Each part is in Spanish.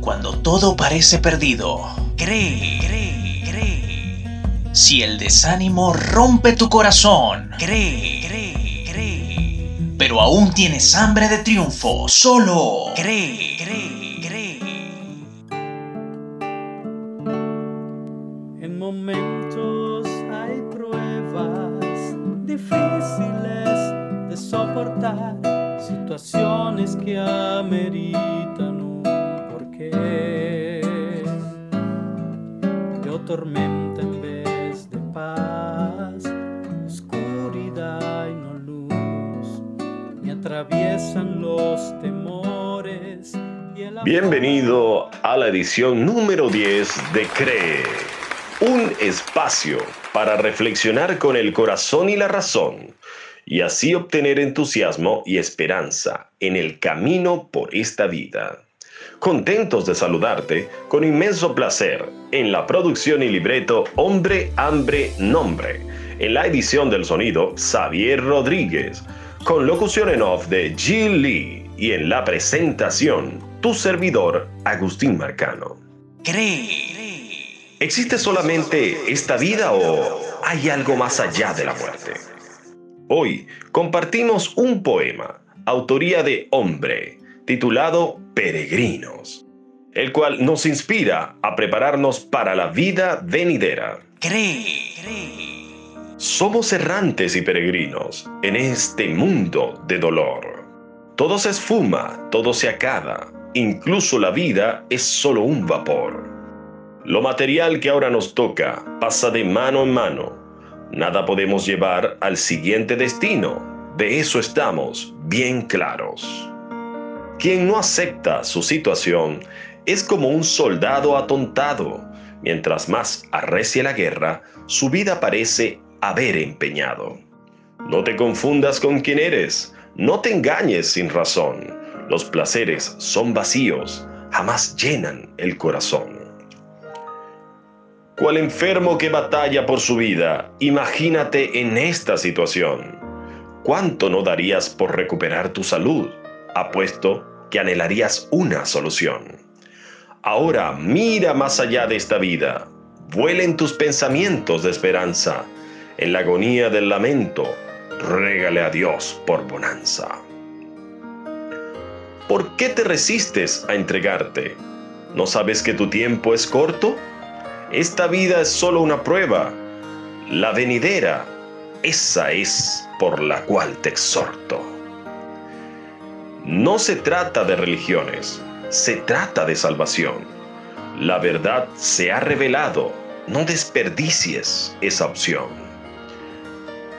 Cuando todo parece perdido, cree, cree, cree. Si el desánimo rompe tu corazón, cree, cree, cree. Pero aún tienes hambre de triunfo, solo cree, cree, cree. En momentos hay pruebas difíciles de soportar, situaciones que ameritan Te tormenta en vez de paz, oscuridad y no luz, me atraviesan los temores. Bienvenido a la edición número 10 de CREE, un espacio para reflexionar con el corazón y la razón, y así obtener entusiasmo y esperanza en el camino por esta vida. Contentos de saludarte con inmenso placer en la producción y libreto Hombre, Hambre, Nombre, en la edición del sonido Xavier Rodríguez, con locución en off de Jill Lee y en la presentación tu servidor Agustín Marcano. Cree. ¿Existe solamente esta vida o hay algo más allá de la muerte? Hoy compartimos un poema, autoría de Hombre, titulado Peregrinos, el cual nos inspira a prepararnos para la vida venidera. Cree. Somos errantes y peregrinos en este mundo de dolor. Todo se esfuma, todo se acaba, incluso la vida es solo un vapor. Lo material que ahora nos toca pasa de mano en mano. Nada podemos llevar al siguiente destino. De eso estamos bien claros. Quien no acepta su situación es como un soldado atontado. Mientras más arrecie la guerra, su vida parece haber empeñado. No te confundas con quién eres, no te engañes sin razón. Los placeres son vacíos, jamás llenan el corazón. Cual enfermo que batalla por su vida, imagínate en esta situación. ¿Cuánto no darías por recuperar tu salud? Apuesto que anhelarías una solución. Ahora mira más allá de esta vida. Vuelen tus pensamientos de esperanza. En la agonía del lamento, régale a Dios por bonanza. ¿Por qué te resistes a entregarte? ¿No sabes que tu tiempo es corto? Esta vida es solo una prueba. La venidera, esa es por la cual te exhorto. No se trata de religiones, se trata de salvación. La verdad se ha revelado, no desperdicies esa opción.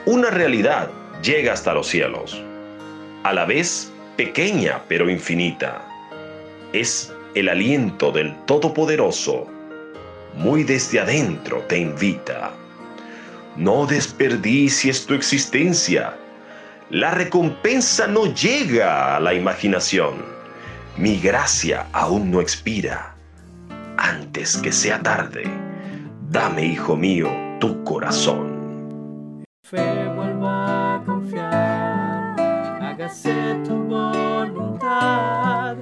Una realidad llega hasta los cielos, a la vez pequeña pero infinita. Es el aliento del Todopoderoso, muy desde adentro te invita. No desperdicies tu existencia. La recompensa no llega a la imaginación. Mi gracia aún no expira. Antes que sea tarde, dame, hijo mío, tu corazón. fe vuelva a confiar, hágase tu voluntad,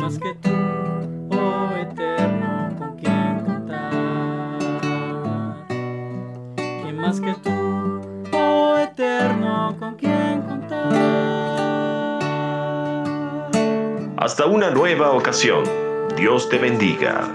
más que Hasta una nueva ocasión. Dios te bendiga.